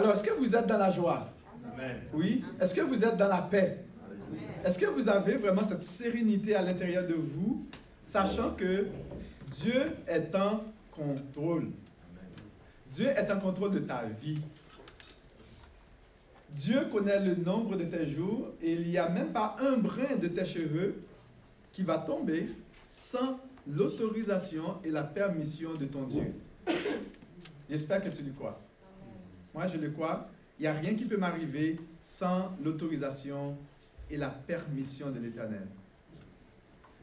Alors, est-ce que vous êtes dans la joie? Oui. Est-ce que vous êtes dans la paix? Est-ce que vous avez vraiment cette sérénité à l'intérieur de vous, sachant que Dieu est en contrôle? Dieu est en contrôle de ta vie. Dieu connaît le nombre de tes jours et il n'y a même pas un brin de tes cheveux qui va tomber sans l'autorisation et la permission de ton Dieu. J'espère que tu le crois. Moi, je le crois. Il n'y a rien qui peut m'arriver sans l'autorisation et la permission de l'Éternel.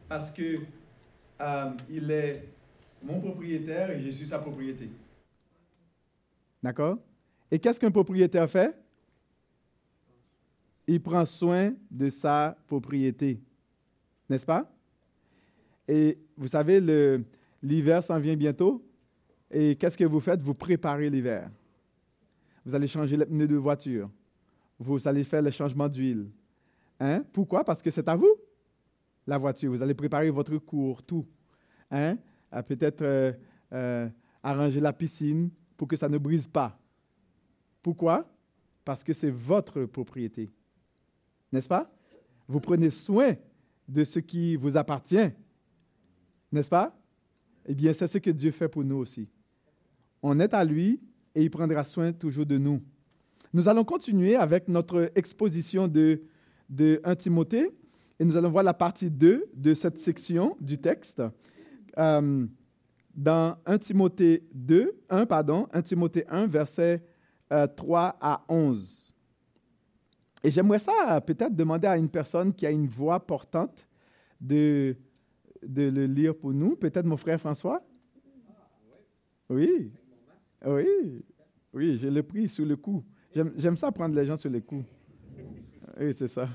Parce que euh, il est mon propriétaire et je suis sa propriété. D'accord? Et qu'est-ce qu'un propriétaire fait? Il prend soin de sa propriété. N'est-ce pas? Et vous savez, l'hiver s'en vient bientôt. Et qu'est-ce que vous faites? Vous préparez l'hiver. Vous allez changer les pneus de voiture. Vous allez faire le changement d'huile. Hein? Pourquoi? Parce que c'est à vous, la voiture. Vous allez préparer votre cours, tout. Hein? Peut-être euh, euh, arranger la piscine pour que ça ne brise pas. Pourquoi? Parce que c'est votre propriété. N'est-ce pas? Vous prenez soin de ce qui vous appartient. N'est-ce pas? Eh bien, c'est ce que Dieu fait pour nous aussi. On est à lui et il prendra soin toujours de nous. Nous allons continuer avec notre exposition de, de 1 Timothée et nous allons voir la partie 2 de cette section du texte. Euh, dans 1 Timothée 2, 1, pardon, 1 Timothée 1, versets 3 euh, à 11. Et j'aimerais ça peut-être demander à une personne qui a une voix portante de, de le lire pour nous. Peut-être mon frère François? Oui. Oui. Oui, je l'ai pris sous le coup. J'aime ça prendre les gens sur le coup. Oui, c'est ça.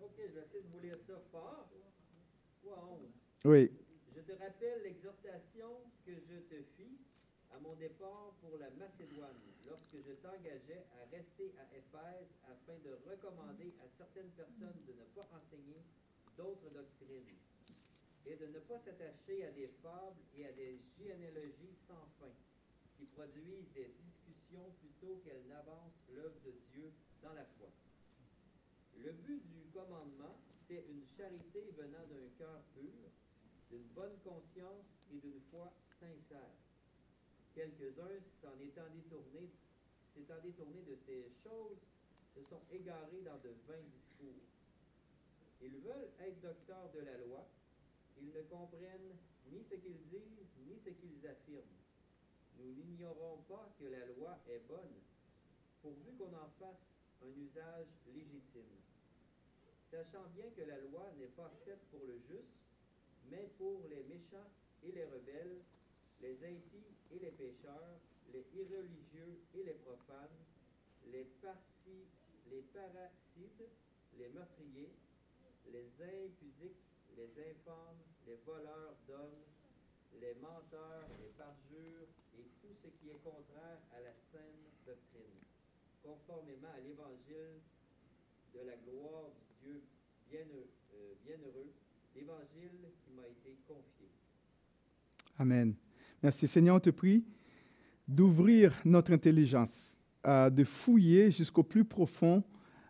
OK, je vais essayer de vous lire ça fort. 11. Oui. Je te rappelle l'exhortation que je te fis à mon départ pour la Macédoine, lorsque je t'engageais à rester à Éphèse afin de recommander à certaines personnes de ne pas enseigner d'autres doctrines et de ne pas s'attacher à des fables et à des généalogies sans fin, qui produisent des discussions plutôt qu'elles n'avancent l'œuvre de Dieu dans la foi. Le but du commandement, c'est une charité venant d'un cœur pur, d'une bonne conscience et d'une foi sincère. Quelques-uns, s'en étant détournés, s'étant détournés de ces choses, se sont égarés dans de vains discours. Ils veulent être docteurs de la loi, ils ne comprennent ni ce qu'ils disent, ni ce qu'ils affirment. Nous n'ignorons pas que la loi est bonne, pourvu qu'on en fasse un usage légitime. Sachant bien que la loi n'est pas faite pour le juste, mais pour les méchants et les rebelles, les impies et les pécheurs, les irreligieux et les profanes, les, les parasites, les meurtriers, les impudiques, les infâmes, les voleurs d'hommes, les menteurs, les parjures ce qui est contraire à la saine doctrine, conformément à l'évangile de la gloire du Dieu euh, bienheureux, l'évangile qui m'a été confié. Amen. Merci Seigneur, on te prie d'ouvrir notre intelligence, euh, de fouiller jusqu'au plus profond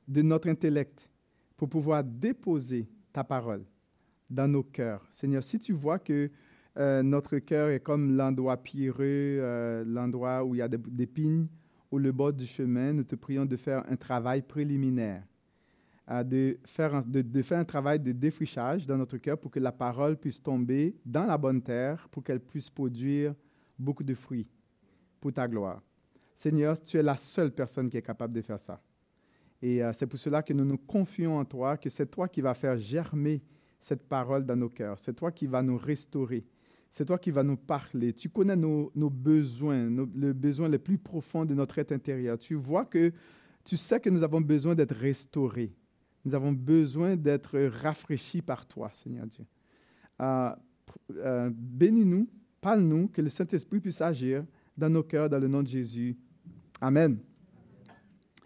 de notre intellect pour pouvoir déposer ta parole dans nos cœurs. Seigneur, si tu vois que euh, notre cœur est comme l'endroit pierreux, euh, l'endroit où il y a des pignes, ou le bord du chemin, nous te prions de faire un travail préliminaire, euh, de, faire un, de, faire un travail de défrichage dans notre cœur pour que la parole puisse tomber dans la bonne terre, pour qu'elle puisse produire beaucoup de fruits pour ta gloire. Seigneur, tu es la seule personne qui est capable de faire ça. Et c'est pour cela que nous nous confions en toi, que c'est toi qui vas faire germer cette parole dans nos cœurs. C'est toi qui vas nous restaurer. C'est toi qui vas nous parler. Tu connais nos, besoins, nos, le besoin le plus profond de notre être intérieur. Tu vois que tu sais que nous avons besoin d'être restaurés. Nous avons besoin d'être rafraîchis par toi, Seigneur Dieu. Euh, euh, bénis-nous, parle-nous, que le Saint-Esprit puisse agir dans nos cœurs, dans le nom de Jésus. Amen.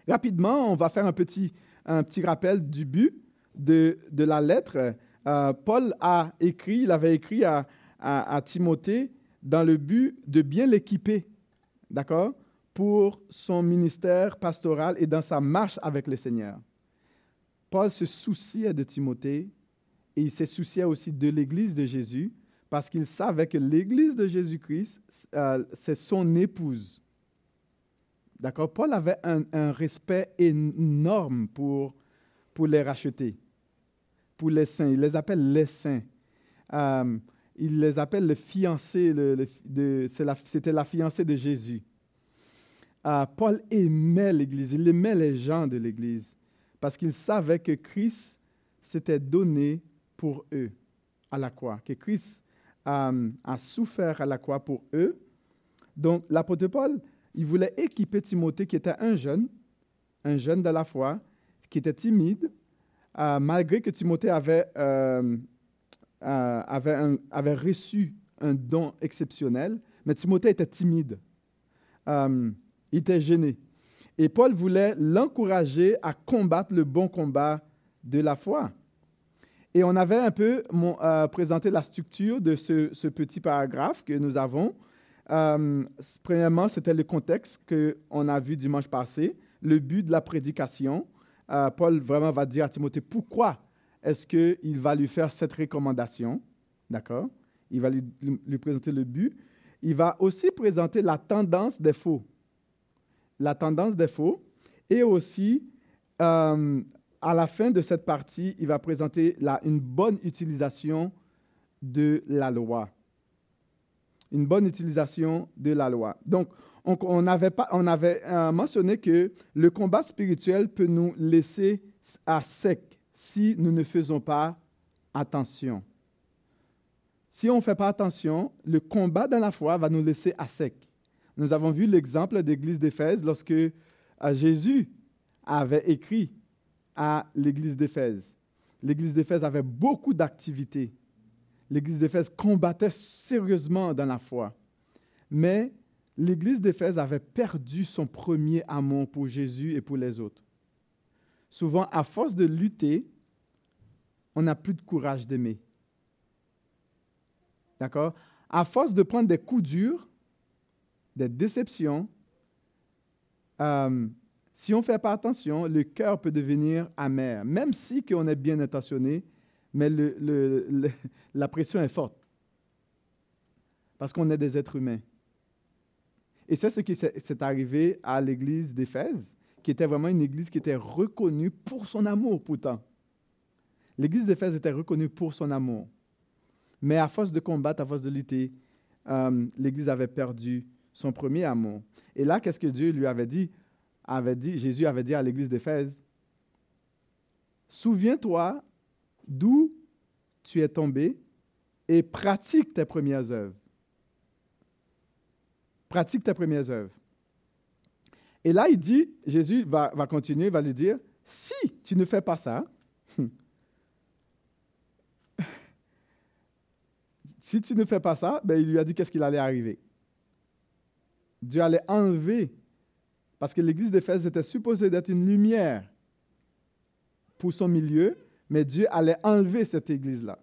Rapidement, on va faire un petit, un petit rappel du but de, de la lettre. Euh, Paul a écrit, il avait écrit à, Timothée dans le but de bien l'équiper, d'accord pour son ministère pastoral et dans sa marche avec le Seigneur. Paul se souciait de Timothée et il se souciait aussi de l'Église de Jésus parce qu'il savait que l'Église de Jésus-Christ, euh, c'est son épouse. D'accord? Paul avait un, respect énorme pour, pour les racheter, pour les saints. Il les appelle les saints. Euh, il les appelle le fiancé, c'était la fiancée de Jésus. Euh, Paul aimait l'Église, il aimait les gens de l'Église, parce qu'il savait que Christ s'était donné pour eux à la croix, que Christ euh, a souffert à la croix pour eux. Donc l'apôtre Paul, il voulait équiper Timothée, qui était un jeune, un jeune de la foi, qui était timide, euh, malgré que Timothée avait, avait, avait, reçu un don exceptionnel, mais Timothée était timide. Il était gêné. Et Paul voulait l'encourager à combattre le bon combat de la foi. Et on avait un peu euh, présenté la structure de ce, petit paragraphe que nous avons. Euh, premièrement, c'était le contexte qu'on a vu dimanche passé, le but de la prédication. Euh, Paul vraiment va dire à Timothée pourquoi est-ce qu'il va lui faire cette recommandation? D'accord? Il va lui, présenter le but. Il va aussi présenter la tendance des faux la tendance des faux. Et aussi, euh, à la fin de cette partie, il va présenter une bonne utilisation de la loi. Une bonne utilisation de la loi. Donc, on, avait, pas, on avait euh, mentionné que le combat spirituel peut nous laisser à sec si nous ne faisons pas attention. Si on ne fait pas attention, le combat dans la foi va nous laisser à sec. Nous avons vu l'exemple d'église d'Éphèse lorsque euh, Jésus avait écrit à l'église d'Éphèse. L'église d'Éphèse avait beaucoup d'activités. L'église d'Éphèse combattait sérieusement dans la foi. Mais l'église d'Éphèse avait perdu son premier amour pour Jésus et pour les autres. Souvent, à force de lutter, on n'a plus de courage d'aimer. D'accord? À force de prendre des coups durs, des déceptions, euh, si on ne fait pas attention, le cœur peut devenir amer, même si on est bien intentionné, mais la pression est forte. Parce qu'on est des êtres humains. Et c'est ce qui s'est arrivé à l'église d'Éphèse, qui était vraiment une église qui était reconnue pour son amour pourtant. L'église d'Éphèse était reconnue pour son amour. Mais à force de combattre, à force de lutter, euh, l'église avait perdu son premier amour. Et là, qu'est-ce que Dieu lui avait dit? avait dit Jésus avait dit à l'église d'Éphèse, Souviens-toi d'où tu es tombé et pratique tes premières œuvres. Pratique tes premières œuvres. Et là, il dit, Jésus va, continuer, va lui dire, si tu ne fais pas ça, si tu ne fais pas ça, ben, il lui a dit qu'est-ce qu'il allait arriver. Dieu allait enlever, parce que l'église d'Éphèse était supposée d'être une lumière pour son milieu, mais Dieu allait enlever cette église-là.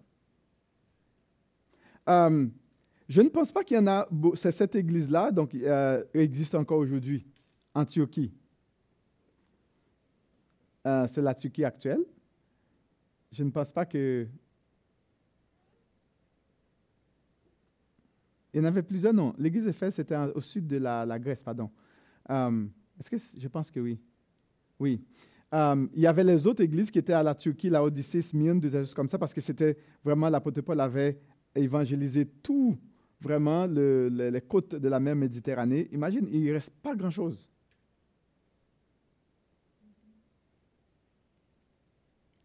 Euh, je ne pense pas qu'il y en a, c'est cette église-là, donc euh, existe encore aujourd'hui, en Turquie. Euh, c'est la Turquie actuelle. Je ne pense pas que Il y en avait plusieurs noms. L'église d'Éphèse, c'était au sud de la, Grèce, pardon. Euh, est-ce que je pense que oui. Oui. Euh, il y avait les autres églises qui étaient à la Turquie, la Odyssée, Smyrne, des choses comme ça, parce que c'était vraiment l'apôtre Paul avait évangélisé tout, vraiment, les côtes de la mer Méditerranée. Imagine, il ne reste pas grand-chose.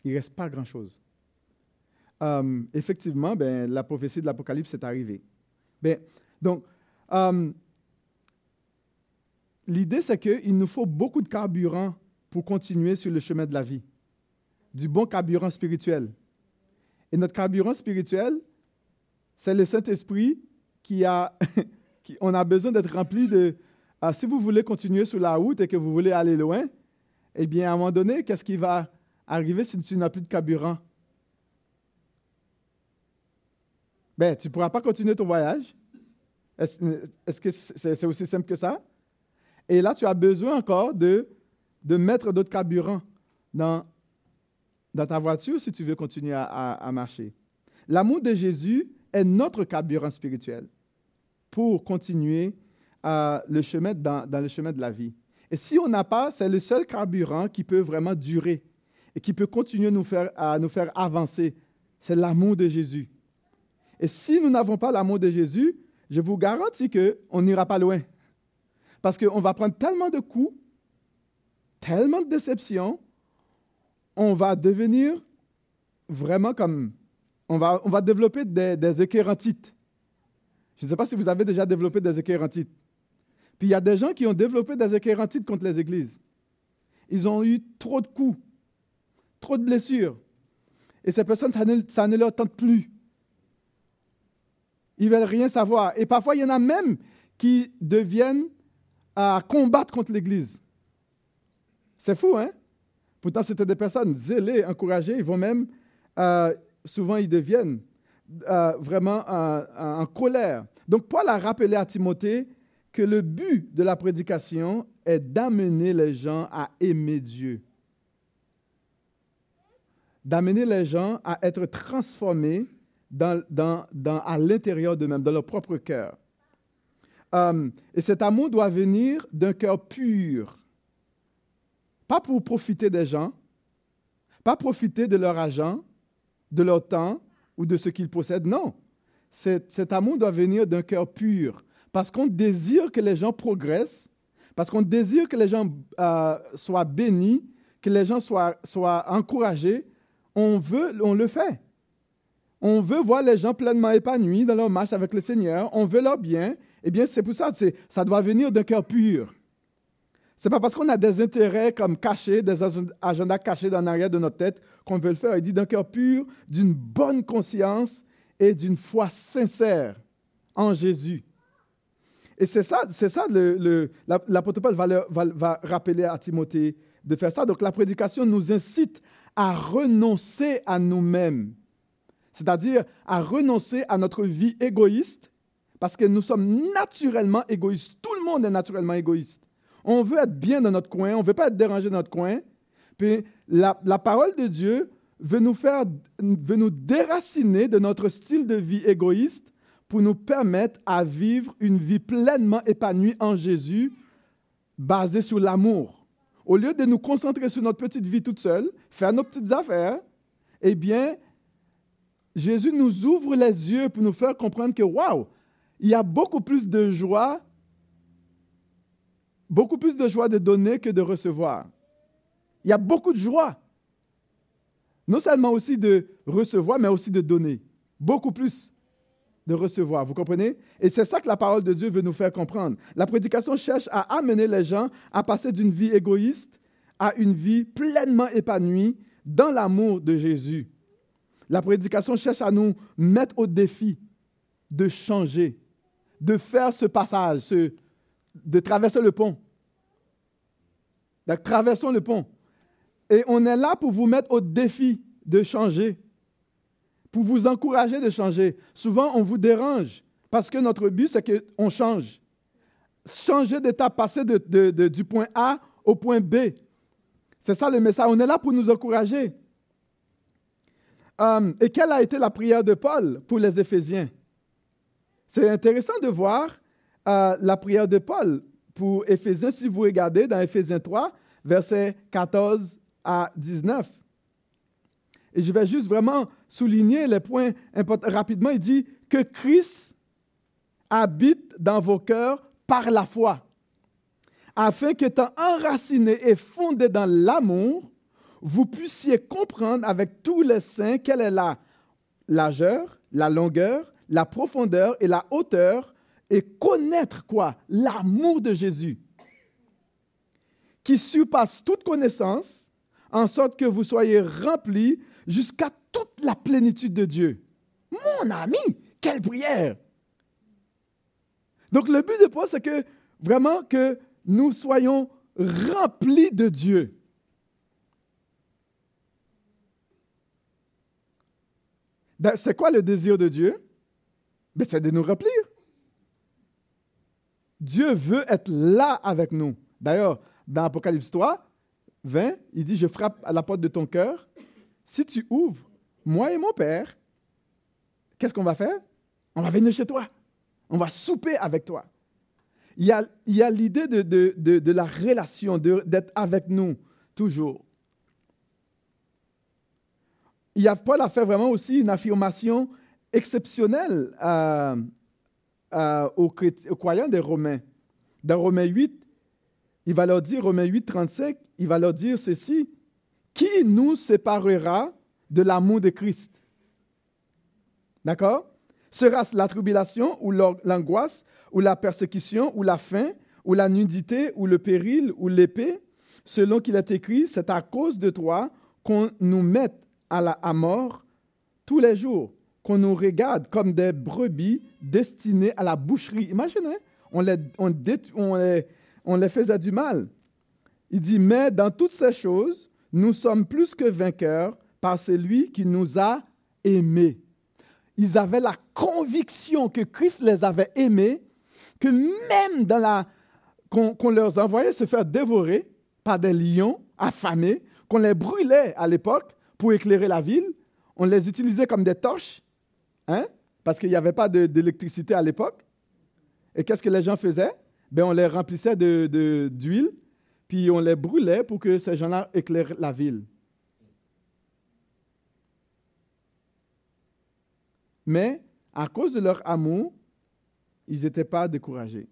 Il ne reste pas grand-chose. Euh, effectivement, ben, la prophétie de l'Apocalypse est arrivée. Bien, donc, euh, l'idée, c'est qu'il nous faut beaucoup de carburant pour continuer sur le chemin de la vie. Du bon carburant spirituel. Et notre carburant spirituel, c'est le Saint-Esprit qui a, on a besoin d'être rempli de, ah, si vous voulez continuer sur la route et que vous voulez aller loin, eh bien, à un moment donné, qu'est-ce qui va arriver si tu n'as plus de carburant? ben, tu ne pourras pas continuer ton voyage. Est-ce que c'est aussi simple que ça? Et là, tu as besoin encore de, mettre d'autres carburants dans, ta voiture si tu veux continuer à, marcher. L'amour de Jésus est notre carburant spirituel pour continuer euh, dans, dans, le chemin de la vie. Et si on n'a pas, c'est le seul carburant qui peut vraiment durer et qui peut continuer à nous faire avancer. C'est l'amour de Jésus. Et si nous n'avons pas l'amour de Jésus, je vous garantis qu'on n'ira pas loin. Parce qu'on va prendre tellement de coups, tellement de déceptions, on va devenir vraiment comme on va, on va développer des, des écœurantites. Je ne sais pas si vous avez déjà développé des écœurantites. Puis il y a des gens qui ont développé des écœurantites contre les églises. Ils ont eu trop de coups, trop de blessures. Et ces personnes, ça ne, leur tente plus. Ils ne veulent rien savoir. Et parfois, il y en a même qui deviennent à combattre contre l'Église. C'est fou, hein? Pourtant, c'était des personnes zélées, encouragées. Ils vont même, euh, souvent ils deviennent euh, vraiment en, colère. Donc Paul a rappelé à Timothée que le but de la prédication est d'amener les gens à aimer Dieu, d'amener les gens à être transformés à l'intérieur d'eux-mêmes, dans leur propre cœur. Euh, et cet amour doit venir d'un cœur pur, pas pour profiter des gens, pas profiter de leur argent, de leur temps ou de ce qu'ils possèdent. Non. Cet, amour doit venir d'un cœur pur. Parce qu'on désire que les gens progressent, parce qu'on désire que les gens euh, soient bénis, que les gens soient encouragés. On veut, on le fait. On veut voir les gens pleinement épanouis dans leur marche avec le Seigneur. On veut leur bien. Eh bien, c'est pour ça, ça doit venir d'un cœur pur. Ce n'est pas parce qu'on a des intérêts comme cachés, des agendas cachés dans l'arrière de notre tête qu'on veut le faire. Il dit d'un cœur pur, d'une bonne conscience et d'une foi sincère en Jésus. Et c'est ça, c'est ça le, l'apôtre Paul va, rappeler à Timothée de faire ça. Donc la prédication nous incite à renoncer à nous-mêmes, c'est-à-dire à renoncer à notre vie égoïste, parce que nous sommes naturellement égoïstes. Tout le monde est naturellement égoïste. On veut être bien dans notre coin, on ne veut pas être dérangé dans notre coin. Puis la, parole de Dieu veut nous faire, veut nous déraciner de notre style de vie égoïste pour nous permettre à vivre une vie pleinement épanouie en Jésus, basée sur l'amour. Au lieu de nous concentrer sur notre petite vie toute seule, faire nos petites affaires, eh bien, Jésus nous ouvre les yeux pour nous faire comprendre que, waouh, il y a beaucoup plus de joie beaucoup plus de joie de donner que de recevoir. Il y a beaucoup de joie. Non seulement aussi de recevoir, mais aussi de donner. Beaucoup plus recevoir. Vous comprenez? Et c'est ça que la parole de Dieu veut nous faire comprendre. La prédication cherche à amener les gens à passer d'une vie égoïste à une vie pleinement épanouie dans l'amour de Jésus. La prédication cherche à nous mettre au défi de changer, de faire ce passage, de traverser le pont. Donc, traversons le pont. Et on est là pour vous mettre au défi de changer, pour vous encourager de changer. Souvent, on vous dérange parce que notre but, c'est qu'on change. Changer d'étape, passer de, du point A au point B. C'est ça le message. On est là pour nous encourager. Euh, et quelle a été la prière de Paul pour les Éphésiens? C'est intéressant de voir euh, la prière de Paul pour Éphésiens, si vous regardez dans Éphésiens 3, versets 14 à 19. Et je vais juste vraiment souligner les points importants. Rapidement, il dit que Christ habite dans vos cœurs par la foi, afin qu'étant enraciné et fondé dans l'amour, vous puissiez comprendre avec tous les saints quelle est la largeur, la longueur, la profondeur et la hauteur et connaître quoi? L'amour de Jésus, qui surpasse toute connaissance, en sorte que vous soyez remplis jusqu'à toute la plénitude de Dieu. Mon ami, quelle prière Donc le but de Paul, c'est que vraiment que nous soyons remplis de Dieu. Ben, c'est quoi le désir de Dieu? Ben, C'est de nous remplir. Dieu veut être là avec nous. D'ailleurs, dans Apocalypse 3, 20, il dit, je frappe à la porte de ton cœur. Si tu ouvres, moi et mon Père, qu'est-ce qu'on va faire? On va venir chez toi. On va souper avec toi. Il y a, l'idée de, la relation, d'être avec nous toujours. Il y a, Paul a fait vraiment aussi une affirmation exceptionnelle à, aux, aux, croyants des Romains. Dans Romains 8, il va leur dire, Romains 8, 35, il va leur dire ceci, Qui nous séparera de l'amour de Christ? D'accord? Sera-ce la tribulation ou l'angoisse ou la persécution ou la faim ou la nudité ou le péril ou l'épée? Selon qu'il est écrit, c'est à cause de toi qu'on nous mette à la mort tous les jours, qu'on nous regarde comme des brebis destinées à la boucherie. Imaginez, on les, on, on les, on les faisait du mal. Il dit, mais dans toutes ces choses, nous sommes plus que vainqueurs par celui qui nous a aimés. Ils avaient la conviction que Christ les avait aimés, que même dans la qu'on leur envoyait se faire dévorer par des lions affamés, qu'on les brûlait à l'époque pour éclairer la ville, on les utilisait comme des torches, hein, parce qu'il n'y avait pas d'électricité à l'époque. Et qu'est-ce que les gens faisaient? Ben, On les remplissait d'huile, de, puis on les brûlait pour que ces gens-là éclairent la ville. Mais à cause de leur amour, ils n'étaient pas découragés.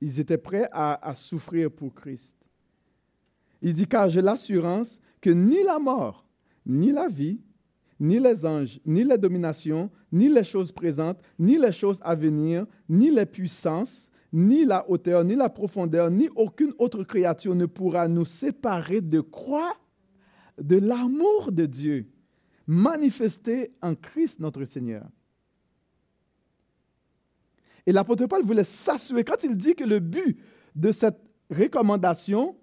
Ils étaient prêts à, souffrir pour Christ. Il dit, car j'ai l'assurance que ni la mort, ni la vie, ni les anges, ni les dominations, ni les choses présentes, ni les choses à venir, ni les puissances, ni la hauteur, ni la profondeur, ni aucune autre créature ne pourra nous séparer de quoi De l'amour de Dieu manifesté en Christ notre Seigneur. Et l'apôtre Paul voulait s'assurer, quand il dit que le but de cette recommandation,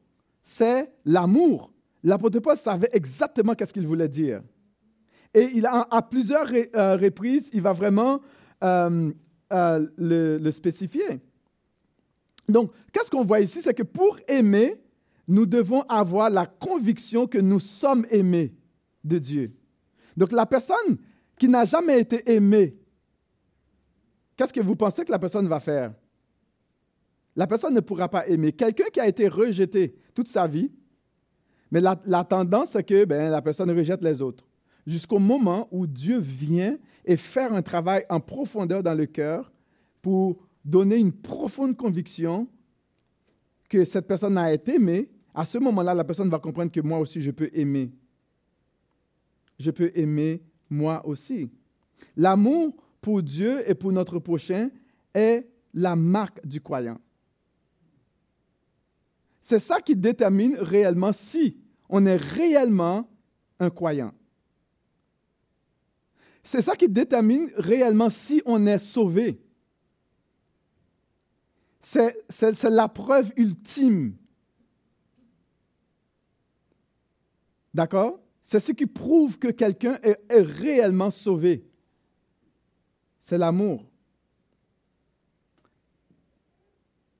c'est l'amour, l'apôtre Paul savait exactement qu'est-ce qu'il voulait dire. Et il a, à plusieurs euh, reprises, il va vraiment euh, euh, le, le spécifier. Donc, qu'est-ce qu'on voit ici? C'est que pour aimer, nous devons avoir la conviction que nous sommes aimés de Dieu. Donc, la personne qui n'a jamais été aimée, qu'est-ce que vous pensez que la personne va faire? La personne ne pourra pas aimer. Quelqu'un qui a été rejeté toute sa vie, mais la, tendance, c'est que ben, la personne rejette les autres. Jusqu'au moment où Dieu vient et faire un travail en profondeur dans le cœur pour donner une profonde conviction que cette personne a été aimée, à ce moment-là, la personne va comprendre que moi aussi, je peux aimer. Je peux aimer moi aussi. L'amour pour Dieu et pour notre prochain est la marque du croyant. C'est ça qui détermine réellement si on est réellement un croyant. C'est ça qui détermine réellement si on est sauvé c'est la preuve ultime. D'accord? C'est ce qui prouve que quelqu'un est, réellement sauvé. C'est l'amour.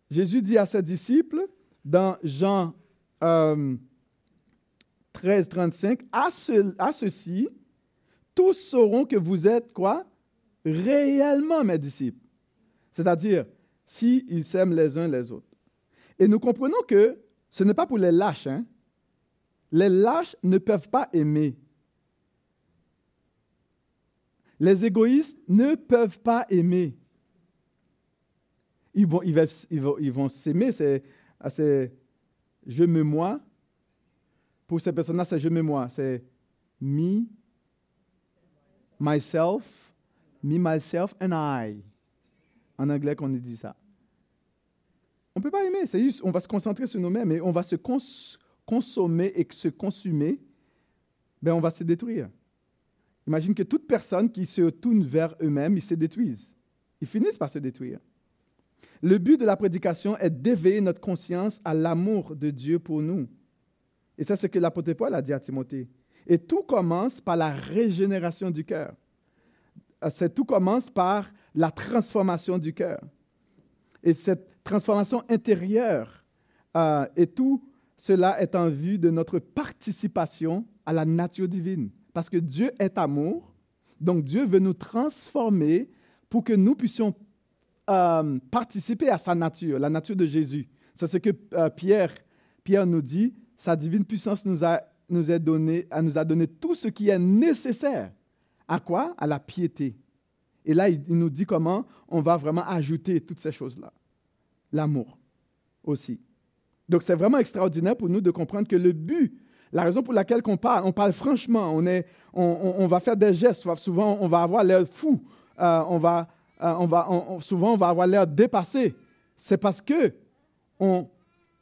Jésus dit à ses disciples dans Jean 13, 35, à, ce, à ceci, tous sauront que vous êtes quoi? Réellement mes disciples. C'est-à-dire, s'ils s'aiment les uns les autres. Et nous comprenons que ce n'est pas pour les lâches. Hein? Les lâches ne peuvent pas aimer. Les égoïstes ne peuvent pas aimer. Ils vont, ils vont, ils vont, s'aimer, c'est, je me moi. Pour ces personnes-là, c'est je me moi. C'est me, myself, me, myself and I. En anglais, qu'on dit ça. On ne peut pas aimer, c'est juste, on va se concentrer sur nous-mêmes et on va se consommer et se consumer, ben on va se détruire. Imagine que toute personne qui se tourne vers eux-mêmes, ils se détruisent. Ils finissent par se détruire. Le but de la prédication est d'éveiller notre conscience à l'amour de Dieu pour nous. Et ça, c'est ce que l'apôtre Paul a dit à Timothée. Et tout commence par la régénération du cœur. Tout commence par la transformation du cœur. Et cette transformation intérieure. Euh, et tout cela est en vue de notre participation à la nature divine. Parce que Dieu est amour, donc Dieu veut nous transformer pour que nous puissions euh, participer à sa nature, la nature de Jésus. C'est ce que euh, Pierre, Pierre nous dit, sa divine puissance nous a, nous, donné, nous a donné tout ce qui est nécessaire. À quoi? À la piété. Et là, il, nous dit comment on va vraiment ajouter toutes ces choses-là. L'amour aussi. Donc, c'est vraiment extraordinaire pour nous de comprendre que le but, la raison pour laquelle on parle, on parle franchement, on, est, on, va faire des gestes, souvent on va avoir l'air fou, euh, on va, euh, on va, souvent on va avoir l'air dépassé. C'est parce que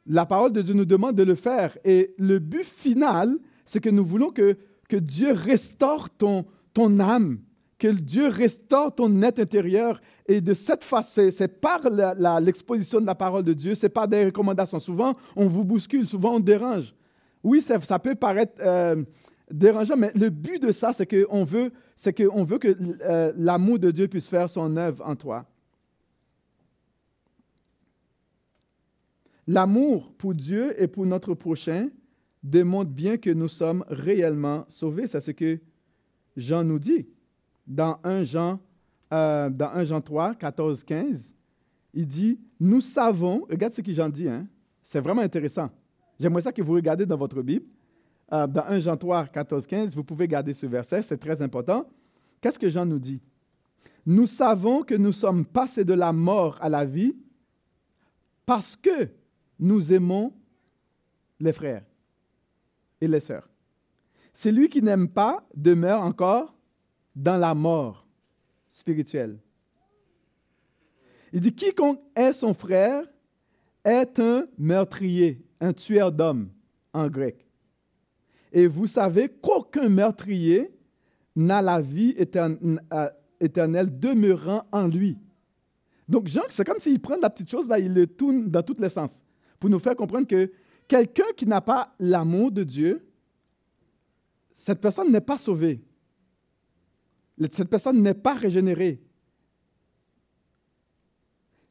la parole de Dieu nous demande de le faire. Et le but final, c'est que nous voulons que, que Dieu restaure ton, ton âme, que Dieu restaure ton être intérieur. Et de cette façon, c'est par l'exposition de la parole de Dieu, c'est par des recommandations. Souvent, on vous bouscule, souvent on dérange. Oui, ça, peut paraître euh, dérangeant, mais le but de ça, c'est qu'on veut, c'est veut que euh, l'amour de Dieu puisse faire son œuvre en toi. L'amour pour Dieu et pour notre prochain démontre bien que nous sommes réellement sauvés. C'est ce que Jean nous dit dans 1 Jean, euh, dans 1 Jean 3, 14, 15, il dit, nous savons, regarde ce que Jean dit, hein, c'est vraiment intéressant. J'aimerais ça que vous regardez dans votre Bible. Euh, dans 1 Jean 3, 14, 15, vous pouvez garder ce verset, c'est très important. Qu'est-ce que Jean nous dit? Nous savons que nous sommes passés de la mort à la vie parce que nous aimons les frères et les sœurs. Celui qui n'aime pas demeure encore dans la mort spirituelle. Il dit, quiconque est son frère est un meurtrier, un tueur d'hommes en grec. Et vous savez qu'aucun meurtrier n'a la vie euh, éternelle demeurant en lui. Donc, Jean, c'est comme s'il prend la petite chose, là, il le tourne dans tous les sens, pour nous faire comprendre que quelqu'un qui n'a pas l'amour de Dieu, cette personne n'est pas sauvée cette personne n'est pas régénérée.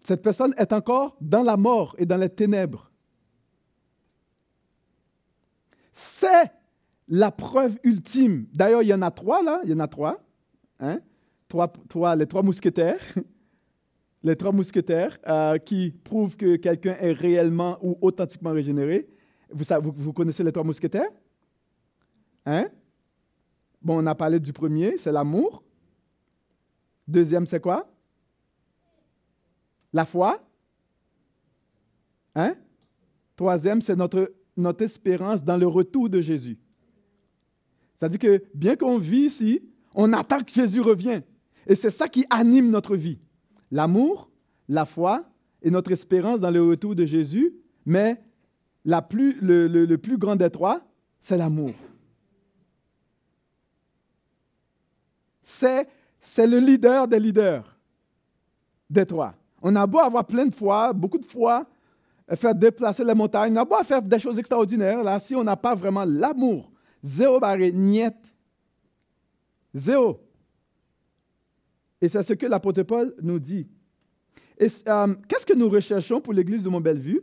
Cette personne est encore dans la mort et dans les ténèbres. C'est la preuve ultime. D'ailleurs, il y en a trois là, il y en a trois. Hein? trois, les trois mousquetaires. Les trois mousquetaires euh, qui prouvent que quelqu'un est réellement ou authentiquement régénéré. Vous, vous, vous connaissez les trois mousquetaires? Hein? Bon, on a parlé du premier, c'est l'amour. Deuxième, c'est quoi? La foi. Hein? Troisième, c'est notre, espérance dans le retour de Jésus. C'est-à-dire que bien qu'on vit ici, on attend que Jésus revienne. Et c'est ça qui anime notre vie. L'amour, la foi et notre espérance dans le retour de Jésus. Mais le plus grand des trois, c'est l'amour. C'est, c'est le leader des leaders des trois. On a beau avoir plein de foi, beaucoup de foi, faire déplacer les montagnes, on a beau faire des choses extraordinaires, là, si on n'a pas vraiment l'amour, zéro barré, niet, zéro. Et c'est ce que l'apôtre Paul nous dit. Et euh, qu'est-ce que nous recherchons pour l'Église de Mont-Bellevue?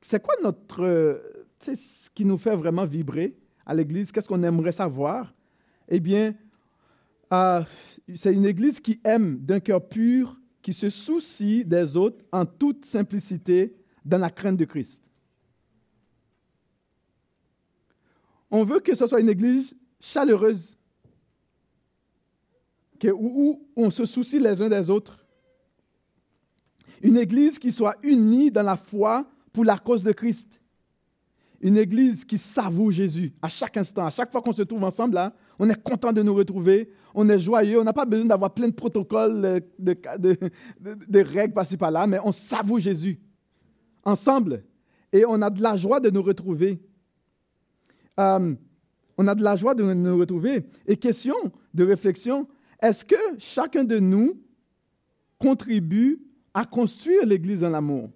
C'est quoi notre, ce qui nous fait vraiment vibrer à l'Église? Qu'est-ce qu'on aimerait savoir? Eh bien, c'est une Église qui aime d'un cœur pur, qui se soucie des autres en toute simplicité, dans la crainte de Christ. On veut que ce soit une Église chaleureuse, où on se soucie les uns des autres. Une Église qui soit unie dans la foi pour la cause de Christ. Une Église qui savoure Jésus à chaque instant, à chaque fois qu'on se trouve ensemble là, on est content de nous retrouver, on est joyeux, on n'a pas besoin d'avoir plein de protocoles, de, règles par-ci par-là, mais on savoure Jésus ensemble et on a de la joie de nous retrouver. Euh, on a de la joie de nous retrouver. Et question de réflexion, est-ce que chacun de nous contribue à construire l'Église en amour?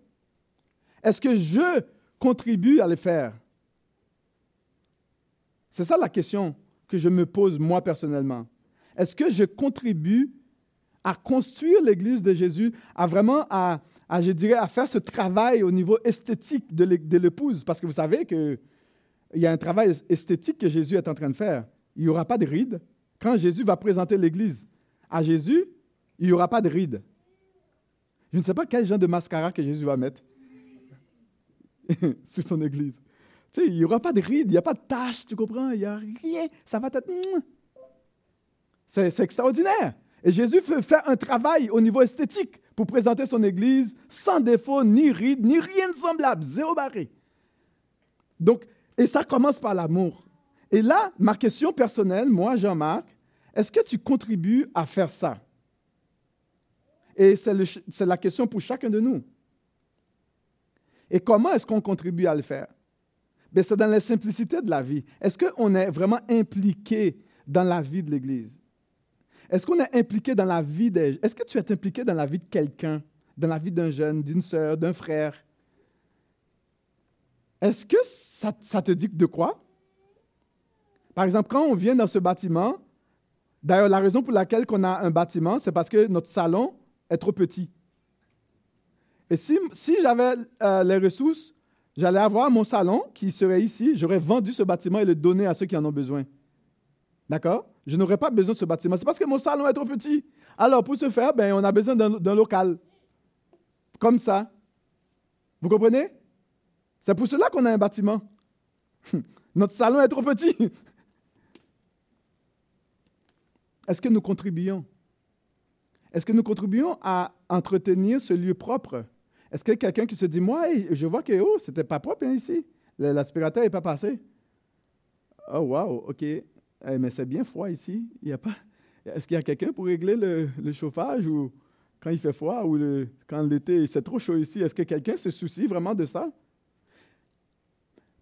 Est-ce que je contribue à le faire? C'est ça la question que je me pose moi personnellement? Est-ce que je contribue à construire l'Église de Jésus, à vraiment, à, je dirais, à faire ce travail au niveau esthétique de l'épouse? Parce que vous savez qu'il y a un travail esthétique que Jésus est en train de faire. Il n'y aura pas de rides. Quand Jésus va présenter l'Église à Jésus, il n'y aura pas de rides. Je ne sais pas quel genre de mascara que Jésus va mettre sur son Église. Il n'y aura pas de rides, il n'y a pas de taches, tu comprends? Il n'y a rien. Ça va être... C'est extraordinaire. Et Jésus fait, faire un travail au niveau esthétique pour présenter son Église sans défaut, ni ride, ni rien de semblable, zéro barré. Donc, et ça commence par l'amour. Et là, ma question personnelle, moi, Jean-Marc, est-ce que tu contribues à faire ça? Et c'est la question pour chacun de nous. Et comment est-ce qu'on contribue à le faire? Ben, c'est dans la simplicité de la vie. Est-ce qu'on est vraiment impliqué dans la vie de l'Église? Est-ce qu'on est impliqué dans la vie des... Est-ce que tu es impliqué dans la vie de quelqu'un, dans la vie d'un jeune, d'une sœur, d'un frère? Est-ce que ça, te dit de quoi? Par exemple, quand on vient dans ce bâtiment, d'ailleurs, la raison pour laquelle on a un bâtiment, c'est parce que notre salon est trop petit. Et si, si j'avais euh, les ressources, j'allais avoir mon salon qui serait ici, j'aurais vendu ce bâtiment et le donné à ceux qui en ont besoin. D'accord? Je n'aurais pas besoin de ce bâtiment. C'est parce que mon salon est trop petit. Alors, pour ce faire, ben, on a besoin d'un local. Comme ça. Vous comprenez? C'est pour cela qu'on a un bâtiment. Notre salon est trop petit. Est-ce que nous contribuons? Est-ce que nous contribuons à entretenir ce lieu propre? Est-ce qu'il y a quelqu'un qui se dit, moi, je vois que oh, c'était pas propre hein, ici, l'aspirateur n'est pas passé. Oh, wow, OK. Mais c'est bien froid ici. Il y a pas... Est-ce qu'il y a quelqu'un pour régler le, chauffage ou quand il fait froid ou le, quand l'été, c'est trop chaud ici? Est-ce que quelqu'un se soucie vraiment de ça?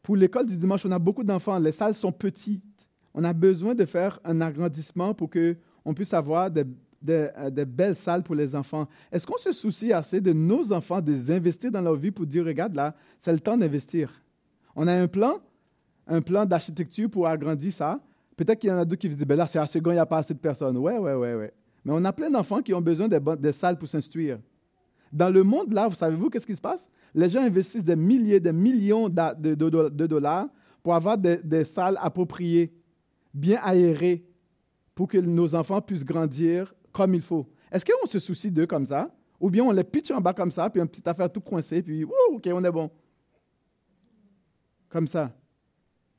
Pour l'école du dimanche, on a beaucoup d'enfants. Les salles sont petites. On a besoin de faire un agrandissement pour qu'on puisse avoir des, des, belles salles pour les enfants. Est-ce qu'on se soucie assez de nos enfants, de les investir dans leur vie pour dire, regarde là, c'est le temps d'investir. On a un plan, un plan d'architecture pour agrandir ça. Peut-être qu'il y en a d'autres qui disent, ben là, c'est assez grand, il n'y a pas assez de personnes. Ouais, ouais, ouais, ouais. Mais on a plein d'enfants qui ont besoin des, salles pour s'instruire. Dans le monde, là, vous savez-vous qu'est-ce qui se passe? Les gens investissent des milliers, des millions de, dollars pour avoir des salles appropriées bien aérés pour que nos enfants puissent grandir comme il faut. Est-ce qu'on se soucie d'eux comme ça? Ou bien on les pitch en bas comme ça, puis une petite affaire tout coincée, puis OK, on est bon. Comme ça.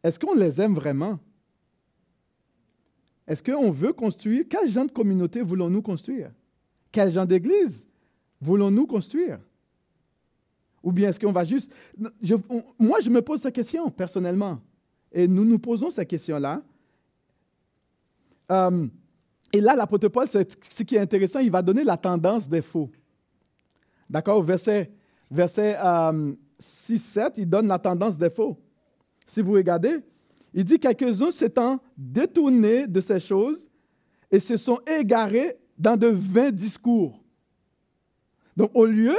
Est-ce qu'on les aime vraiment? Est-ce qu'on veut construire? Quel genre de communauté voulons-nous construire? Quel genre d'église voulons-nous construire? Ou bien est-ce qu'on va juste... moi, je me pose cette question personnellement. Et nous nous posons cette question-là euh, et là, l'apôtre Paul, ce qui est intéressant, il va donner la tendance des faux. D'accord? Verset, verset 6-7, euh, il donne la tendance des faux. Si vous regardez, il dit quelques-uns s'étant détournés de ces choses et se sont égarés dans de vains discours. Donc, au lieu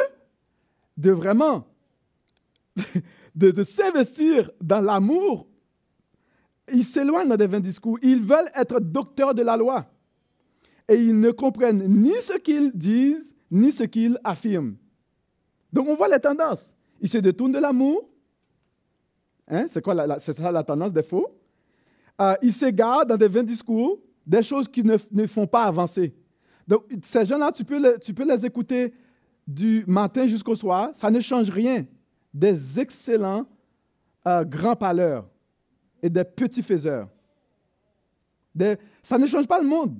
de vraiment de s'investir dans l'amour ils s'éloignent dans des vains discours. Ils veulent être docteurs de la loi. Et ils ne comprennent ni ce qu'ils disent, ni ce qu'ils affirment. Donc on voit les tendances. Ils se détournent de l'amour. Hein? C'est quoi la, ça la tendance des faux? Euh, ils s'égarent dans des vains discours, des choses qui ne, ne font pas avancer. Donc ces gens-là, tu peux, les, tu peux les écouter du matin jusqu'au soir, ça ne change rien. Des excellents euh, grands parleurs et des petits faiseurs. ça ne change pas le monde,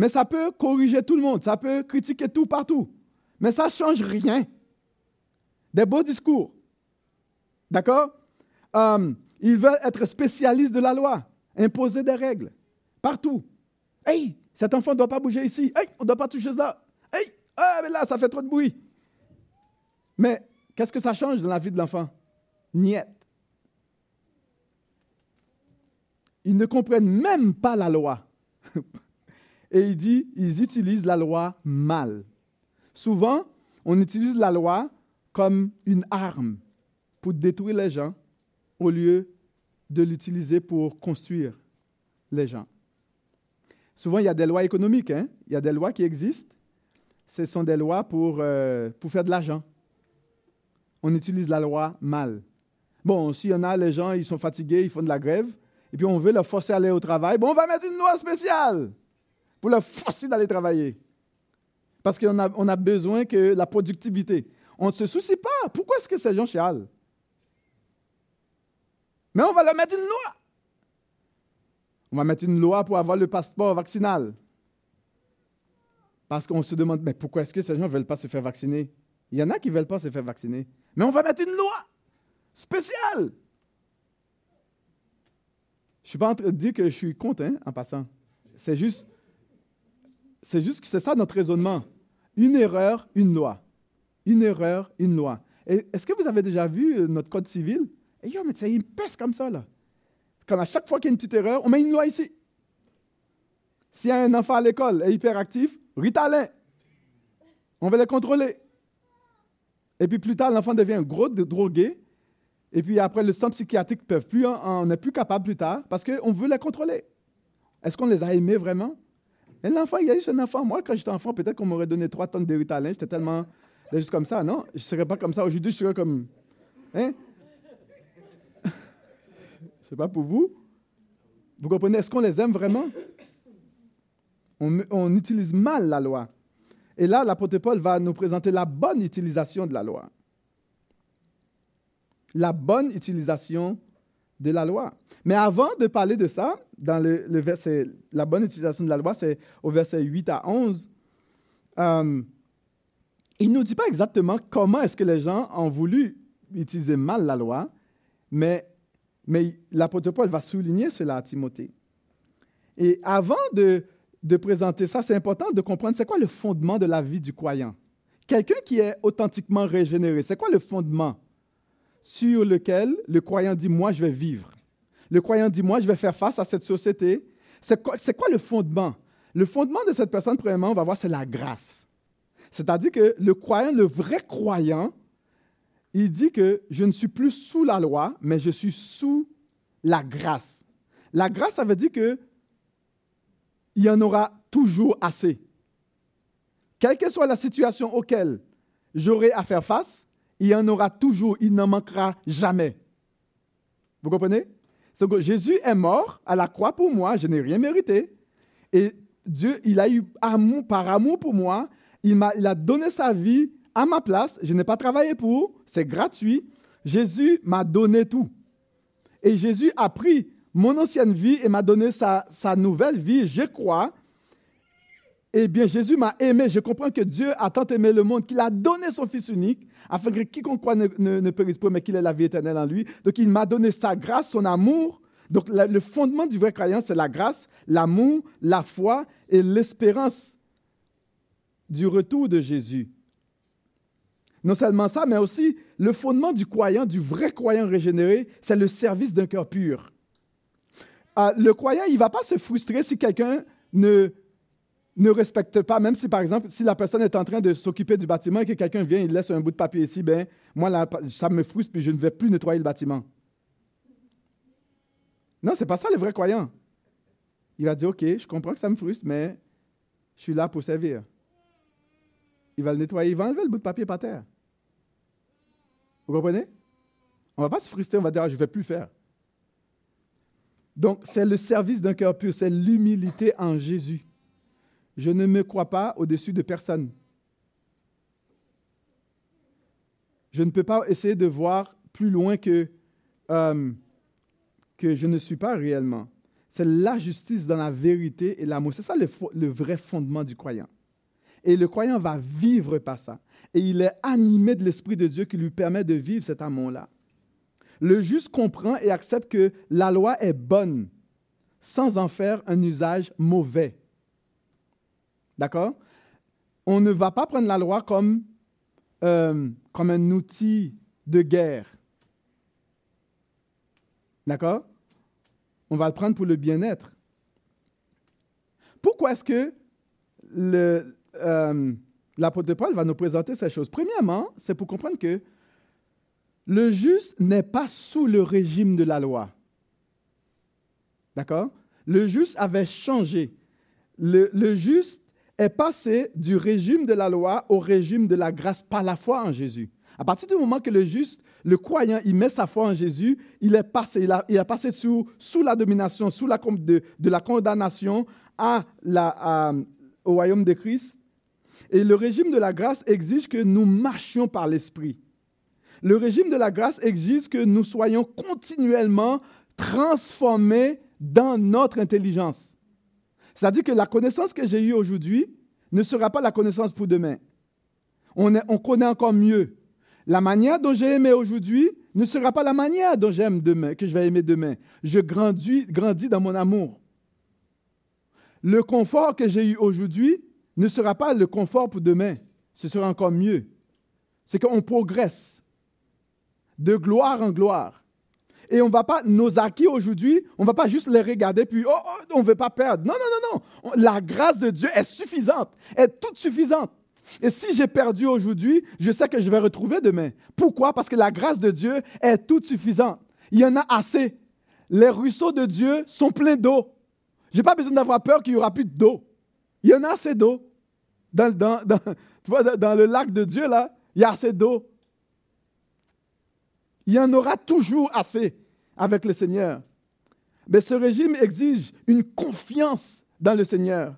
mais ça peut corriger tout le monde, ça peut critiquer tout partout, mais ça ne change rien. Des beaux discours. D'accord? Euh, Ils veulent être spécialistes de la loi, imposer des règles, partout. Hey, cet enfant ne doit pas bouger ici. Hey, on ne doit pas toucher ça. Hey, ah, mais là, ça fait trop de bruit. Mais qu'est-ce que ça change dans la vie de l'enfant? Niet. Ils ne comprennent même pas la loi. Et il dit, ils utilisent la loi mal. Souvent, on utilise la loi comme une arme pour détruire les gens au lieu de l'utiliser pour construire les gens. Souvent, il y a des lois économiques. Hein? Il y a des lois qui existent. Ce sont des lois pour, euh, pour faire de l'argent. On utilise la loi mal. Bon, s'il y en a, les gens, ils sont fatigués, ils font de la grève, et puis on veut leur forcer à aller au travail, bon, on va mettre une loi spéciale pour leur forcer d'aller travailler. Parce qu'on a, on a besoin que la productivité. On ne se soucie pas. Pourquoi est-ce que ces gens chialent? Mais on va leur mettre une loi. On va mettre une loi pour avoir le passeport vaccinal. Parce qu'on se demande, mais pourquoi est-ce que ces gens ne veulent pas se faire vacciner? Il y en a qui ne veulent pas se faire vacciner. Mais on va mettre une loi spéciale. Je ne suis pas en train de dire que je suis contre, hein, en passant. C'est juste, c'est juste que c'est ça notre raisonnement. Une erreur, une loi. Une erreur, une loi. Est-ce que vous avez déjà vu euh, notre code civil? Et yo, mais il pèse comme ça. Comme à chaque fois qu'il y a une petite erreur, on met une loi ici. S'il y a un enfant à l'école et hyperactif, Ritalin. On va le contrôler. Et puis plus tard, l'enfant devient gros drogué. Et puis après, le centre psychiatrique ne peuvent plus, on n'est plus capable plus tard parce qu'on veut les contrôler. Est-ce qu'on les a aimés vraiment? Et l'enfant, il y a juste un enfant. Moi, quand j'étais enfant, peut-être qu'on m'aurait donné trois tonnes de Ritalin. J'étais tellement juste comme ça, non? Je ne serais pas comme ça. Aujourd'hui, je serais comme. Hein? je ne sais pas pour vous. Vous comprenez? Est-ce qu'on les aime vraiment? On, utilise mal la loi. Et là, l'apôtre Paul va nous présenter la bonne utilisation de la loi. La bonne utilisation de la loi. Mais avant de parler de ça, dans le, verset, la bonne utilisation de la loi, c'est au verset 8 à 11. Euh, il ne nous dit pas exactement comment est-ce que les gens ont voulu utiliser mal la loi, mais, mais l'apôtre Paul va souligner cela à Timothée. Et avant de, de présenter ça, c'est important de comprendre c'est quoi le fondement de la vie du croyant. Quelqu'un qui est authentiquement régénéré, c'est quoi le fondement sur lequel le croyant dit, moi, je vais vivre. Le croyant dit, moi, je vais faire face à cette société. C'est quoi, quoi, le fondement? Le fondement de cette personne, premièrement, on va voir, c'est la grâce. C'est-à-dire que le croyant, le vrai croyant, il dit que je ne suis plus sous la loi, mais je suis sous la grâce. La grâce, ça veut dire que il y en aura toujours assez. Quelle que soit la situation auquel j'aurai à faire face, il y en aura toujours, il n'en manquera jamais. Vous comprenez? Jésus est mort à la croix pour moi, je n'ai rien mérité. Et Dieu, il a eu amour, par amour pour moi, il, a, il a donné sa vie à ma place, je n'ai pas travaillé pour, c'est gratuit. Jésus m'a donné tout. Et Jésus a pris mon ancienne vie et m'a donné sa, nouvelle vie, je crois. Eh bien, Jésus m'a aimé. Je comprends que Dieu a tant aimé le monde qu'il a donné son Fils unique, afin que quiconque croit ne, ne, périsse pas, mais qu'il ait la vie éternelle en lui. Donc, il m'a donné sa grâce, son amour. Donc, le fondement du vrai croyant, c'est la grâce, l'amour, la foi et l'espérance du retour de Jésus. Non seulement ça, mais aussi le fondement du croyant, du vrai croyant régénéré, c'est le service d'un cœur pur. Ah, le croyant, il ne va pas se frustrer si quelqu'un ne, ne respecte pas, même si par exemple, si la personne est en train de s'occuper du bâtiment et que quelqu'un vient et laisse un bout de papier ici, ben, moi, ça me frustre puis je ne vais plus nettoyer le bâtiment. Non, ce n'est pas ça le vrai croyant. Il va dire, OK, je comprends que ça me frustre, mais je suis là pour servir. Il va le nettoyer, il va enlever le bout de papier par terre. Vous comprenez? On ne va pas se frustrer, on va dire, ah, je ne vais plus faire. Donc, c'est le service d'un cœur pur, c'est l'humilité en Jésus. Je ne me crois pas au-dessus de personne. Je ne peux pas essayer de voir plus loin que, euh, que je ne suis pas réellement. C'est la justice dans la vérité et l'amour. C'est ça le, le vrai fondement du croyant. Et le croyant va vivre par ça. Et il est animé de l'Esprit de Dieu qui lui permet de vivre cet amour-là. Le juste comprend et accepte que la loi est bonne sans en faire un usage mauvais. D'accord? On ne va pas prendre la loi comme, euh, comme un outil de guerre. D'accord? On va le prendre pour le bien-être. Pourquoi est-ce que euh, l'apôtre Paul va nous présenter ces choses? Premièrement, c'est pour comprendre que le juste n'est pas sous le régime de la loi. D'accord? Le juste avait changé. le juste est passé du régime de la loi au régime de la grâce par la foi en Jésus. À partir du moment que le juste, le croyant, il met sa foi en Jésus, il est passé, il a, passé sous, la domination, sous la, de, de la condamnation au royaume de Christ. Et le régime de la grâce exige que nous marchions par l'Esprit. Le régime de la grâce exige que nous soyons continuellement transformés dans notre intelligence. C'est-à-dire que la connaissance que j'ai eue aujourd'hui ne sera pas la connaissance pour demain. On, connaît encore mieux. La manière dont j'ai aimé aujourd'hui ne sera pas la manière dont j'aime demain, que je vais aimer demain. Je grandis, grandis dans mon amour. Le confort que j'ai eu aujourd'hui ne sera pas le confort pour demain. Ce sera encore mieux. C'est qu'on progresse de gloire en gloire. Et on va pas, nos acquis aujourd'hui, on ne va pas juste les regarder puis, oh, oh on ne veut pas perdre. Non, non, non, non. La grâce de Dieu est suffisante, est toute suffisante. Et si j'ai perdu aujourd'hui, je sais que je vais retrouver demain. Pourquoi? Parce que la grâce de Dieu est toute suffisante. Il y en a assez. Les ruisseaux de Dieu sont pleins d'eau. Je n'ai pas besoin d'avoir peur qu'il n'y aura plus d'eau. Il y en a assez d'eau. Dans, dans, tu vois, dans le lac de Dieu, là, il y a assez d'eau. Il y en aura toujours assez avec le Seigneur. Mais ce régime exige une confiance dans le Seigneur,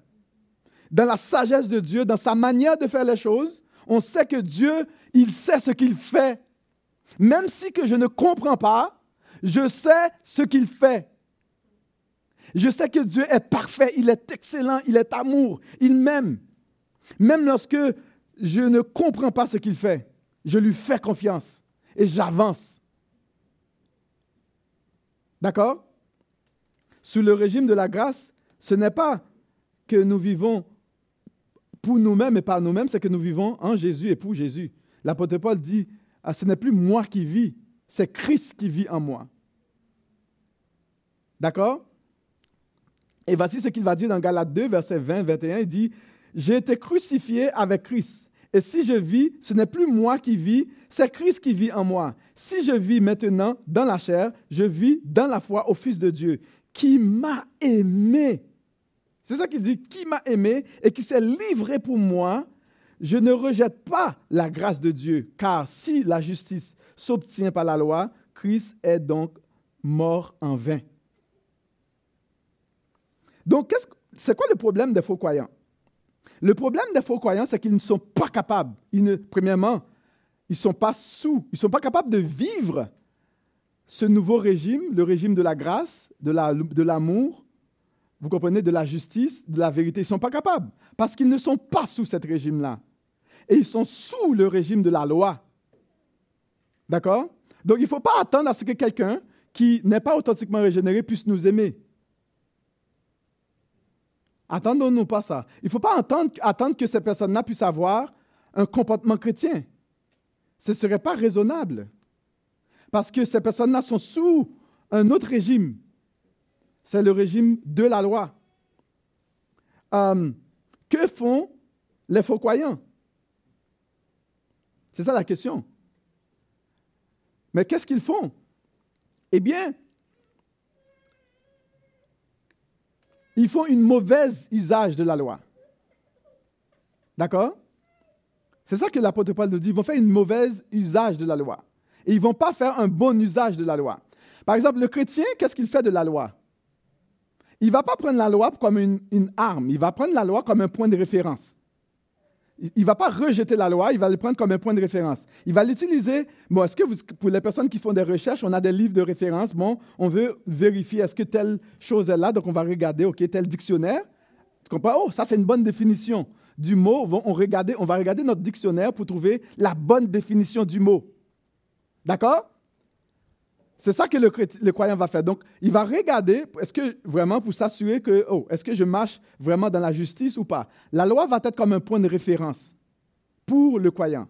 dans la sagesse de Dieu, dans sa manière de faire les choses. On sait que Dieu, il sait ce qu'il fait. Même si que je ne comprends pas, je sais ce qu'il fait. Je sais que Dieu est parfait, il est excellent, il est amour, il m'aime. Même lorsque je ne comprends pas ce qu'il fait, je lui fais confiance et j'avance. D'accord? Sous le régime de la grâce, ce n'est pas que nous vivons pour nous-mêmes et par nous-mêmes, c'est que nous vivons en Jésus et pour Jésus. L'apôtre Paul dit, ah, ce n'est plus moi qui vis, c'est Christ qui vit en moi. D'accord? Et voici ce qu'il va dire dans Galates 2, verset 20, 21. Il dit, j'ai été crucifié avec Christ. Et si je vis, ce n'est plus moi qui vis, c'est Christ qui vit en moi. Si je vis maintenant dans la chair, je vis dans la foi au Fils de Dieu, qui m'a aimé. C'est ça qu'il dit, qui m'a aimé et qui s'est livré pour moi. Je ne rejette pas la grâce de Dieu, car si la justice s'obtient par la loi, Christ est donc mort en vain. Donc, c'est quoi le problème des faux croyants? Le problème des faux croyants, c'est qu'ils ne sont pas capables. premièrement, ils ne sont pas sous, ils ne sont pas capables de vivre ce nouveau régime, le régime de la grâce, de l'amour, vous comprenez, de la justice, de la vérité. Ils ne sont pas capables parce qu'ils ne sont pas sous ce régime-là. Et ils sont sous le régime de la loi. D'accord? Donc il ne faut pas attendre à ce que quelqu'un qui n'est pas authentiquement régénéré puisse nous aimer. Attendons-nous pas ça. Il ne faut pas attendre, que ces personnes-là puissent avoir un comportement chrétien. Ce ne serait pas raisonnable. Parce que ces personnes-là sont sous un autre régime. C'est le régime de la loi. Euh, que font les faux croyants? C'est ça la question. Mais qu'est-ce qu'ils font? Eh bien, ils font un mauvais usage de la loi. D'accord? C'est ça que l'apôtre Paul nous dit. Ils vont faire un mauvais usage de la loi. Et ils ne vont pas faire un bon usage de la loi. Par exemple, le chrétien, qu'est-ce qu'il fait de la loi? Il ne va pas prendre la loi comme une, une, arme. Il va prendre la loi comme un point de référence. Il ne va pas rejeter la loi, il va le prendre comme un point de référence. Il va l'utiliser. Bon, est-ce que vous, pour les personnes qui font des recherches, on a des livres de référence. Bon, on veut vérifier est-ce que telle chose est là, donc on va regarder, OK, tel dictionnaire. Tu comprends? Oh, ça, c'est une bonne définition du mot. On, regarder, on va regarder notre dictionnaire pour trouver la bonne définition du mot. D'accord? C'est ça que le, croyant va faire. Donc, il va regarder, est-ce que vraiment pour s'assurer que, oh, est-ce que je marche vraiment dans la justice ou pas? La loi va être comme un point de référence pour le croyant.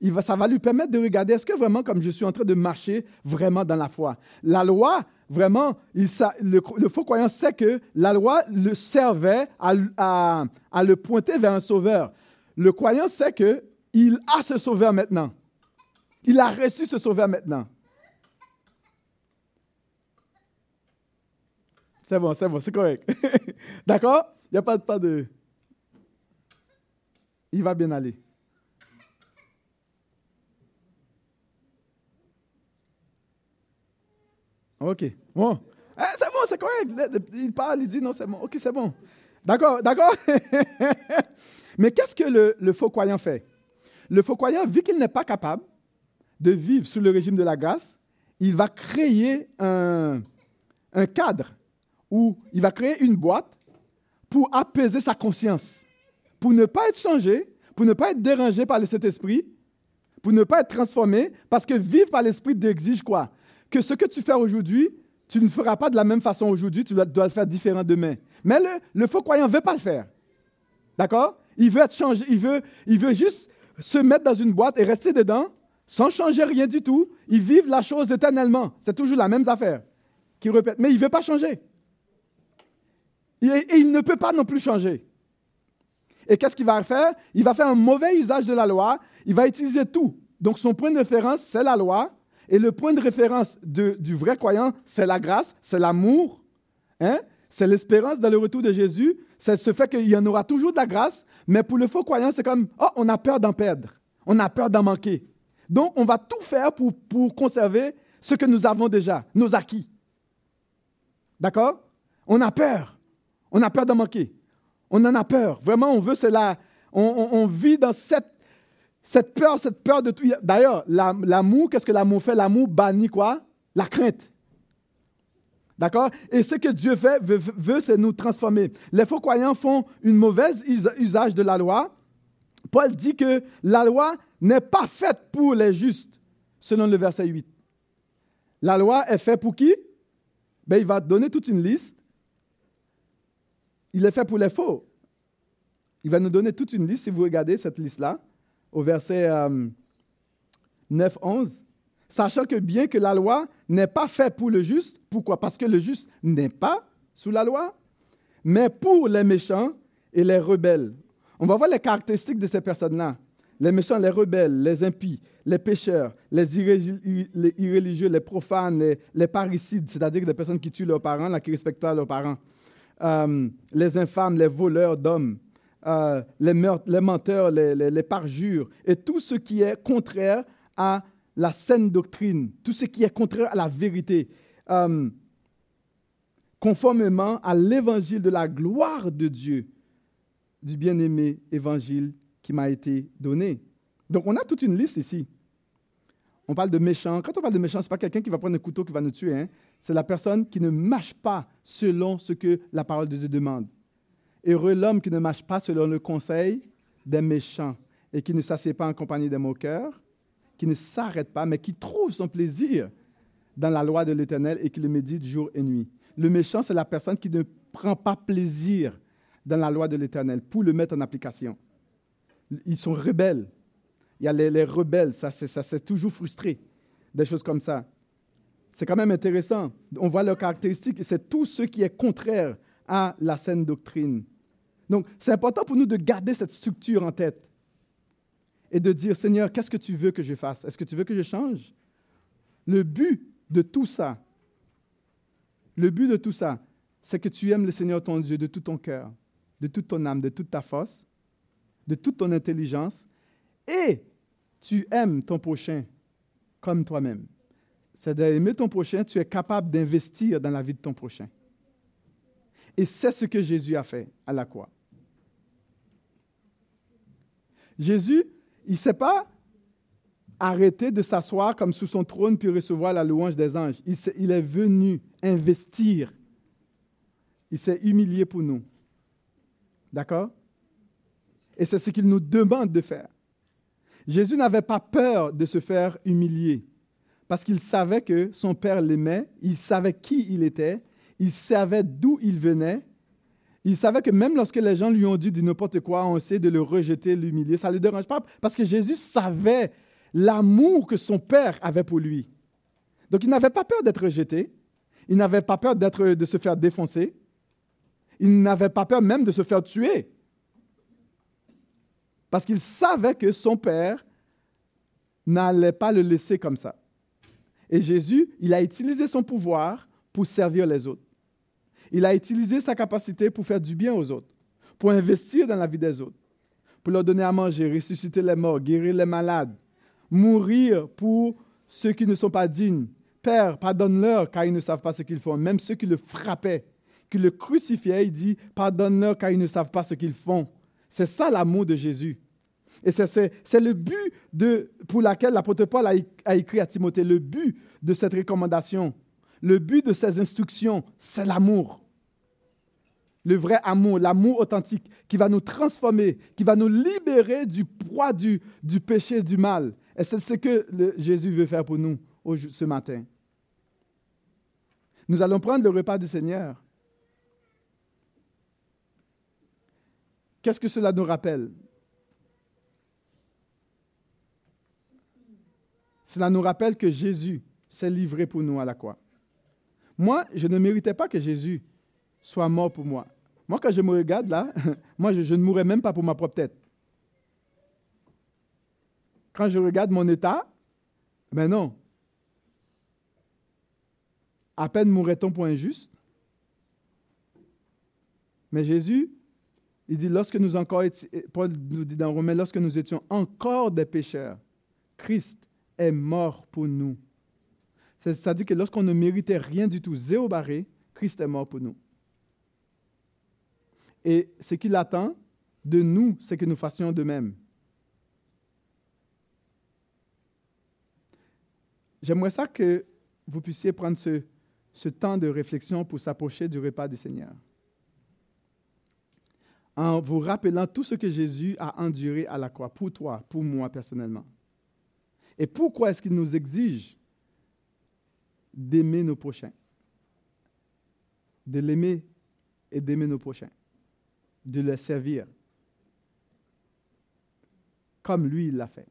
Il va, ça va lui permettre de regarder, est-ce que vraiment, comme je suis en train de marcher vraiment dans la foi? La loi, vraiment, il, le, le, faux croyant sait que la loi le servait à, à, à le pointer vers un sauveur. Le croyant sait qu'il a ce sauveur maintenant. Il a reçu ce sauveur maintenant. C'est bon, c'est bon, c'est correct. D'accord? Il n'y a pas, de... Il va bien aller. OK. Bon. Eh, c'est bon, c'est correct. Il parle, il dit non, c'est bon. OK, c'est bon. D'accord, d'accord? Mais qu'est-ce que le, faux croyant fait? Le faux croyant, vu qu'il n'est pas capable de vivre sous le régime de la grâce, il va créer un cadre où il va créer une boîte pour apaiser sa conscience, pour ne pas être changé, pour ne pas être dérangé par le Saint-Esprit, pour ne pas être transformé, parce que vivre par l'Esprit exige quoi? Que ce que tu fais aujourd'hui, tu ne feras pas de la même façon aujourd'hui, tu dois, le faire différent demain. Mais le, faux croyant ne veut pas le faire. D'accord? Il veut être changé, il veut, il veut juste se mettre dans une boîte et rester dedans sans changer rien du tout. Il vit la chose éternellement. C'est toujours la même affaire qui répète. Mais il ne veut pas changer. Et, il ne peut pas non plus changer. Et qu'est-ce qu'il va faire? Il va faire un mauvais usage de la loi. Il va utiliser tout. Donc son point de référence, c'est la loi. Et le point de référence du vrai croyant, c'est la grâce, c'est l'amour, hein? c'est l'espérance dans le retour de Jésus. C'est ce fait qu'il y en aura toujours de la grâce. Mais pour le faux croyant, c'est comme, oh, on a peur d'en perdre. On a peur d'en manquer. Donc, on va tout faire pour, pour conserver ce que nous avons déjà, nos acquis. D'accord? On a peur. On a peur d'en manquer. On en a peur. Vraiment, on veut. On, on, vit dans cette, cette peur, cette peur de tout. D'ailleurs, l'amour, qu'est-ce que l'amour fait? L'amour bannit quoi? La crainte. D'accord? Et ce que Dieu fait, veut, c'est nous transformer. Les faux croyants font une mauvaise usage de la loi. Paul dit que la loi n'est pas faite pour les justes, selon le verset 8. La loi est faite pour qui? Ben, il va donner toute une liste. Il est fait pour les faux. Il va nous donner toute une liste, si vous regardez cette liste-là, au verset 9, euh, 11. Sachant que bien que la loi n'est pas faite pour le juste, pourquoi? Parce que le juste n'est pas sous la loi, mais pour les méchants et les rebelles. On va voir les caractéristiques de ces personnes-là. Les méchants, les rebelles, les impies, les pécheurs, les, irréligieux, les profanes, les, parricides, c'est-à-dire des personnes qui tuent leurs parents, qui respectent pas leurs parents, euh, les infâmes, les voleurs d'hommes, euh, les, les menteurs, les, parjures, et tout ce qui est contraire à la saine doctrine, tout ce qui est contraire à la vérité, euh, conformément à l'évangile de la gloire de Dieu, du bien-aimé évangile qui m'a été donné. Donc on a toute une liste ici. On parle de méchant. Quand on parle de méchant, ce n'est pas quelqu'un qui va prendre un couteau qui va nous tuer. Hein. C'est la personne qui ne marche pas selon ce que la parole de Dieu demande. Heureux l'homme qui ne marche pas selon le conseil des méchants et qui ne s'assied pas en compagnie des moqueurs, qui ne s'arrête pas, mais qui trouve son plaisir dans la loi de l'Éternel et qui le médite jour et nuit. Le méchant, c'est la personne qui ne prend pas plaisir dans la loi de l'Éternel pour le mettre en application. Ils sont rebelles. Il y a les, rebelles, ça, c'est toujours frustré, des choses comme ça. C'est quand même intéressant. On voit leurs caractéristiques c'est tout ce qui est contraire à la saine doctrine. Donc, c'est important pour nous de garder cette structure en tête et de dire, Seigneur, qu'est-ce que tu veux que je fasse? Est-ce que tu veux que je change? Le but de tout ça, le but de tout ça, c'est que tu aimes le Seigneur ton Dieu de tout ton cœur, de toute ton âme, de toute ta force, de toute ton intelligence, et tu aimes ton prochain comme toi-même. C'est d'aimer ton prochain, tu es capable d'investir dans la vie de ton prochain. Et c'est ce que Jésus a fait à la croix. Jésus, il ne s'est pas arrêté de s'asseoir comme sous son trône puis recevoir la louange des anges. Il, il est venu investir. Il s'est humilié pour nous. D'accord? Et c'est ce qu'il nous demande de faire. Jésus n'avait pas peur de se faire humilier parce qu'il savait que son Père l'aimait, il savait qui il était, il savait d'où il venait, il savait que même lorsque les gens lui ont dit de n'importe quoi, on sait de le rejeter, l'humilier, ça ne le dérange pas parce que Jésus savait l'amour que son Père avait pour lui. Donc il n'avait pas peur d'être rejeté, il n'avait pas peur de se faire défoncer, il n'avait pas peur même de se faire tuer. Parce qu'il savait que son Père n'allait pas le laisser comme ça. Et Jésus, il a utilisé son pouvoir pour servir les autres. Il a utilisé sa capacité pour faire du bien aux autres. pour investir dans la vie des autres, pour leur donner à manger, ressusciter les morts, guérir les malades, mourir pour ceux qui ne sont pas dignes. Père, pardonne-leur car ils ne savent pas ce qu'ils font. Même ceux qui le frappaient, qui le crucifiaient, il dit, pardonne-leur car ils ne savent pas ce qu'ils font. C'est ça l'amour de Jésus. Et c'est le but de, pour lequel l'apôtre Paul a, écrit à Timothée, le but de cette recommandation, le but de ces instructions, c'est l'amour. Le vrai amour, l'amour authentique qui va nous transformer, qui va nous libérer du poids du péché, du mal. Et c'est ce que Jésus veut faire pour nous ce matin. Nous allons prendre le repas du Seigneur. Qu'est-ce que cela nous rappelle? Cela nous rappelle que Jésus s'est livré pour nous à la croix. Moi, je ne méritais pas que Jésus soit mort pour moi. Moi, quand je me regarde là, moi, je, ne mourrais même pas pour ma propre tête. Quand je regarde mon état, ben non. À peine mourrait-on pour un juste. Mais Jésus, il dit, lorsque nous encore Paul nous dit dans Romains, lorsque nous étions encore des pécheurs, Christ est mort pour nous. C'est-à-dire que lorsqu'on ne méritait rien du tout, zéro barré, Christ est mort pour nous. Et ce qu'il attend de nous, c'est que nous fassions de même. J'aimerais ça que vous puissiez prendre ce, ce temps de réflexion pour s'approcher du repas du Seigneur. En vous rappelant tout ce que Jésus a enduré à la croix pour toi, pour moi personnellement. Et pourquoi est-ce qu'il nous exige d'aimer nos prochains? De l'aimer et d'aimer nos prochains. De les servir. Comme lui, l'a fait?